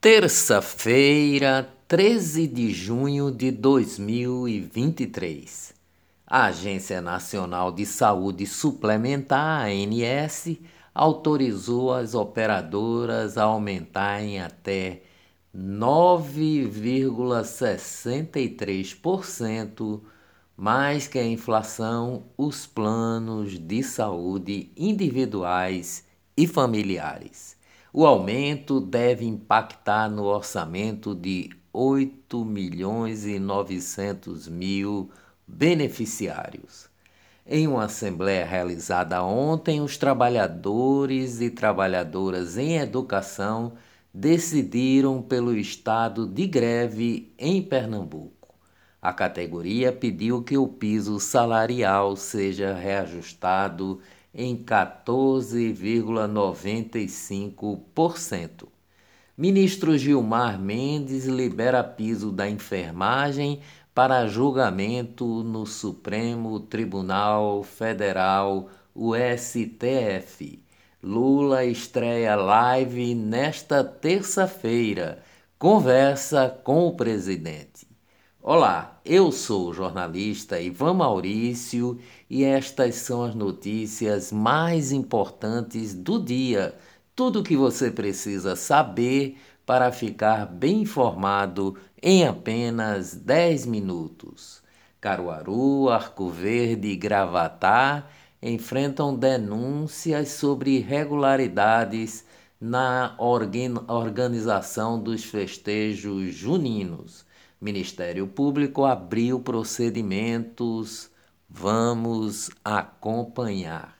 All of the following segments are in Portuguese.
Terça-feira, 13 de junho de 2023. A Agência Nacional de Saúde Suplementar, ANS, autorizou as operadoras a aumentarem até 9,63% mais que a inflação os planos de saúde individuais e familiares. O aumento deve impactar no orçamento de 8 milhões e 900 mil beneficiários. Em uma assembleia realizada ontem, os trabalhadores e trabalhadoras em educação decidiram pelo estado de greve em Pernambuco. A categoria pediu que o piso salarial seja reajustado em 14,95%. Ministro Gilmar Mendes libera piso da enfermagem para julgamento no Supremo Tribunal Federal, o STF. Lula estreia live nesta terça-feira. Conversa com o presidente. Olá, eu sou o jornalista Ivan Maurício e estas são as notícias mais importantes do dia. Tudo o que você precisa saber para ficar bem informado em apenas 10 minutos. Caruaru, Arco Verde e Gravatá enfrentam denúncias sobre irregularidades na organização dos festejos juninos. Ministério Público abriu procedimentos. Vamos acompanhar.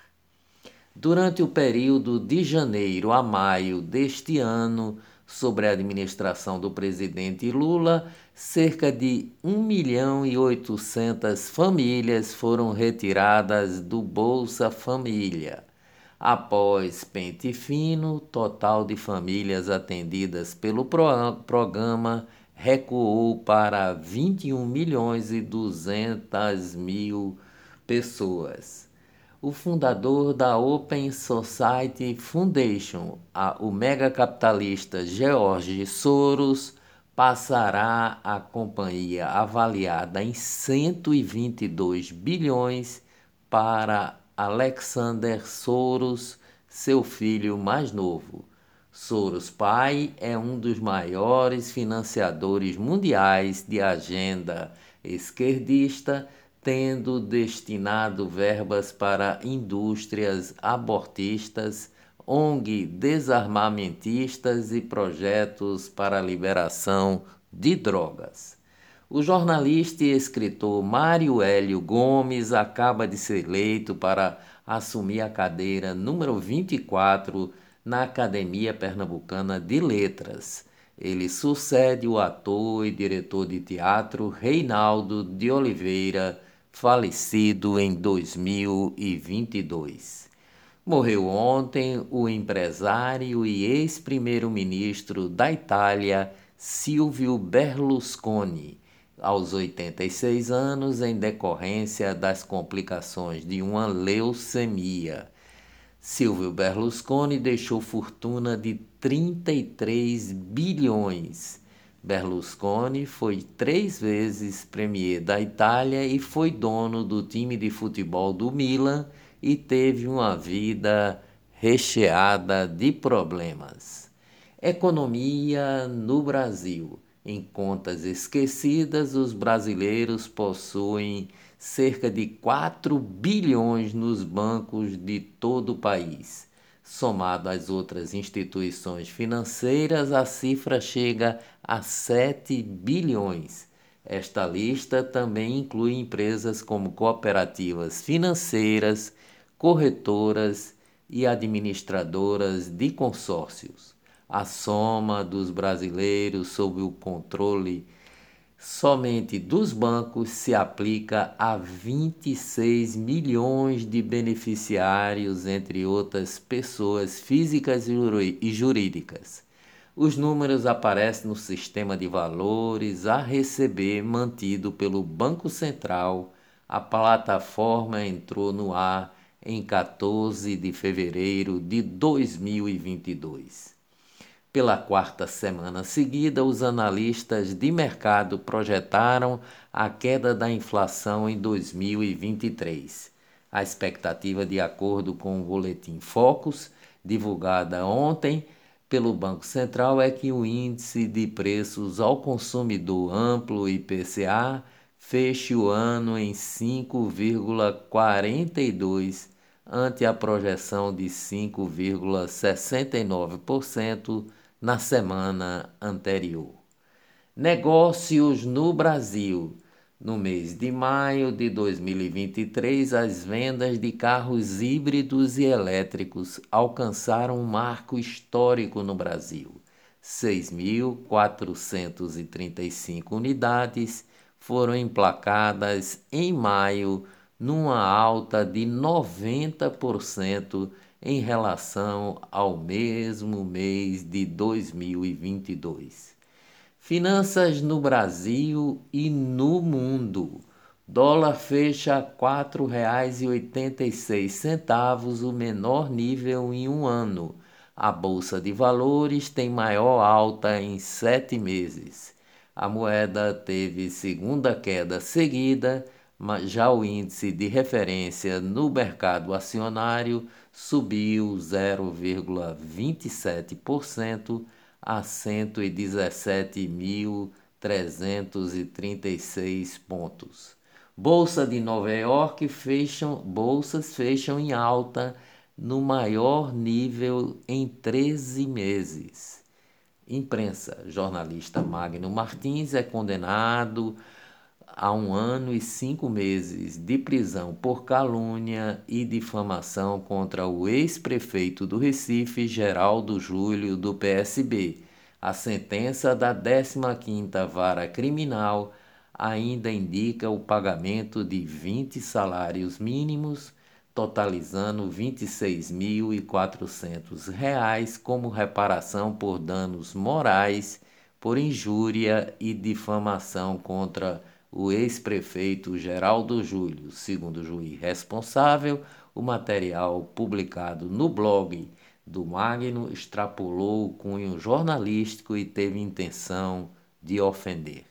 Durante o período de janeiro a maio deste ano, sobre a administração do presidente Lula, cerca de 1 milhão e 800 famílias foram retiradas do Bolsa Família. Após pente fino, total de famílias atendidas pelo programa recuou para 21 milhões e 200 mil pessoas. O fundador da Open Society Foundation, a, o megacapitalista George Soros, passará a companhia avaliada em 122 bilhões para Alexander Soros, seu filho mais novo. Soros Pai é um dos maiores financiadores mundiais de agenda esquerdista, tendo destinado verbas para indústrias abortistas, ONG desarmamentistas e projetos para a liberação de drogas. O jornalista e escritor Mário Hélio Gomes acaba de ser eleito para assumir a cadeira número 24 na Academia Pernambucana de Letras. Ele sucede o ator e diretor de teatro Reinaldo de Oliveira, falecido em 2022. Morreu ontem o empresário e ex-primeiro-ministro da Itália, Silvio Berlusconi, aos 86 anos, em decorrência das complicações de uma leucemia. Silvio Berlusconi deixou fortuna de 33 bilhões. Berlusconi foi três vezes premier da Itália e foi dono do time de futebol do Milan e teve uma vida recheada de problemas. Economia no Brasil. Em contas esquecidas, os brasileiros possuem cerca de 4 bilhões nos bancos de todo o país. Somado às outras instituições financeiras, a cifra chega a 7 bilhões. Esta lista também inclui empresas como cooperativas financeiras, corretoras e administradoras de consórcios a soma dos brasileiros sob o controle somente dos bancos se aplica a 26 milhões de beneficiários, entre outras pessoas físicas e jurídicas. Os números aparecem no sistema de valores a receber mantido pelo Banco Central. A plataforma entrou no ar em 14 de fevereiro de 2022. Pela quarta semana seguida, os analistas de mercado projetaram a queda da inflação em 2023. A expectativa, de acordo com o boletim Focus, divulgada ontem pelo Banco Central, é que o índice de preços ao consumidor amplo IPCA feche o ano em 5,42 ante a projeção de 5,69% na semana anterior. Negócios no Brasil. No mês de maio de 2023, as vendas de carros híbridos e elétricos alcançaram um marco histórico no Brasil. 6.435 unidades foram emplacadas em maio, numa alta de 90% em relação ao mesmo mês de 2022. Finanças no Brasil e no mundo. Dólar fecha R$ 4,86, o menor nível em um ano. A Bolsa de Valores tem maior alta em sete meses. A moeda teve segunda queda seguida, mas já o índice de referência no mercado acionário subiu 0,27% a 117.336 pontos. Bolsa de Nova York fecham, bolsas fecham em alta no maior nível em 13 meses. Imprensa, jornalista Magno Martins é condenado a um ano e cinco meses de prisão por calúnia e difamação contra o ex-prefeito do Recife, Geraldo Júlio, do PSB. A sentença da 15ª Vara Criminal ainda indica o pagamento de 20 salários mínimos, totalizando R$ 26.400 como reparação por danos morais, por injúria e difamação contra o ex-prefeito Geraldo Júlio, segundo o juiz responsável, o material publicado no blog do Magno extrapolou o cunho jornalístico e teve intenção de ofender.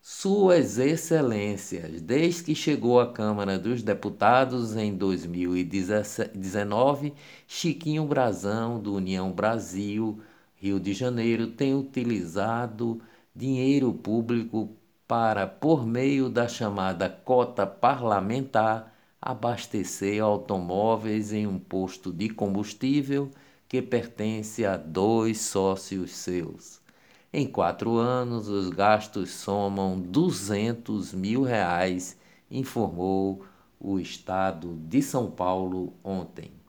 Suas Excelências, desde que chegou à Câmara dos Deputados em 2019, Chiquinho Brazão, do União Brasil, Rio de Janeiro, tem utilizado dinheiro público para, por meio da chamada cota parlamentar, abastecer automóveis em um posto de combustível que pertence a dois sócios seus. Em quatro anos, os gastos somam 200 mil reais, informou o Estado de São Paulo ontem.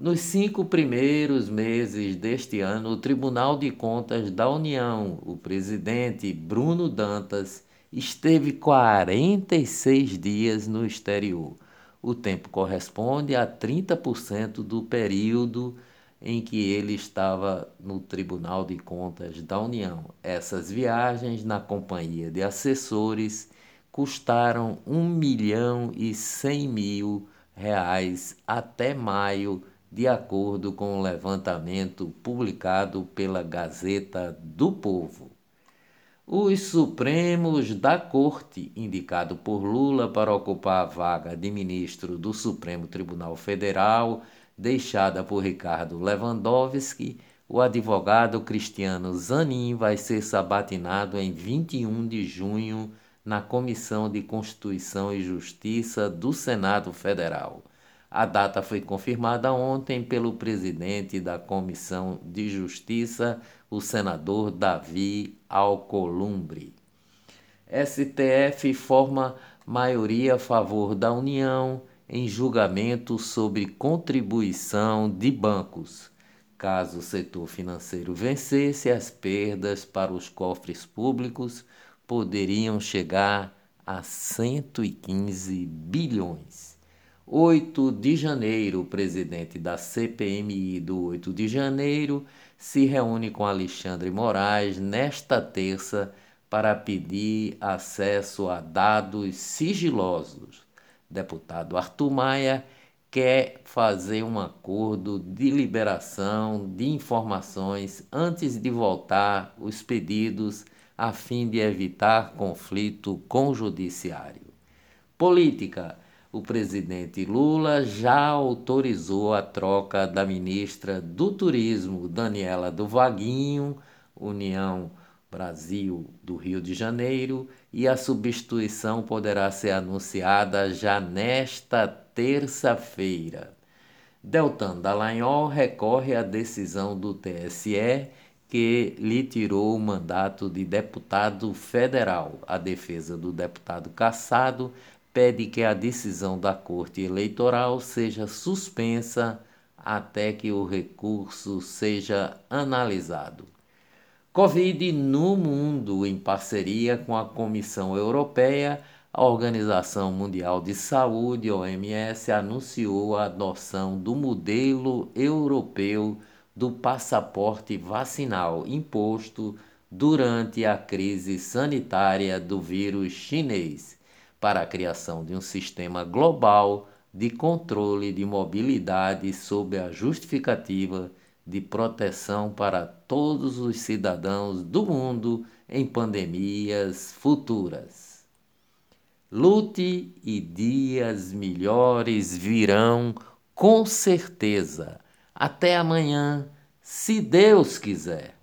Nos cinco primeiros meses deste ano, o Tribunal de Contas da União, o presidente Bruno Dantas, esteve 46 dias no exterior. O tempo corresponde a 30% do período em que ele estava no Tribunal de Contas da União. Essas viagens, na companhia de assessores, custaram 1 milhão e 100 mil reais até maio de acordo com o levantamento publicado pela Gazeta do Povo. Os Supremos da Corte, indicado por Lula para ocupar a vaga de ministro do Supremo Tribunal Federal, deixada por Ricardo Lewandowski, o advogado Cristiano Zanin vai ser sabatinado em 21 de junho na Comissão de Constituição e Justiça do Senado Federal. A data foi confirmada ontem pelo presidente da Comissão de Justiça, o senador Davi Alcolumbre. STF forma maioria a favor da União em julgamento sobre contribuição de bancos. Caso o setor financeiro vencesse, as perdas para os cofres públicos poderiam chegar a 115 bilhões. 8 de janeiro, o presidente da CPMI do 8 de janeiro se reúne com Alexandre Moraes nesta terça para pedir acesso a dados sigilosos. Deputado Arthur Maia quer fazer um acordo de liberação de informações antes de voltar os pedidos a fim de evitar conflito com o judiciário. Política. O presidente Lula já autorizou a troca da ministra do Turismo, Daniela do Vaguinho, União Brasil do Rio de Janeiro, e a substituição poderá ser anunciada já nesta terça-feira. Deltan Dallagnol recorre à decisão do TSE que lhe tirou o mandato de deputado federal. A defesa do deputado cassado pede que a decisão da Corte Eleitoral seja suspensa até que o recurso seja analisado. Covid no mundo, em parceria com a Comissão Europeia, a Organização Mundial de Saúde, OMS, anunciou a adoção do modelo europeu do passaporte vacinal imposto durante a crise sanitária do vírus chinês, para a criação de um sistema global de controle de mobilidade sob a justificativa de proteção para todos os cidadãos do mundo em pandemias futuras. Lute e dias melhores virão com certeza. Até amanhã, se Deus quiser.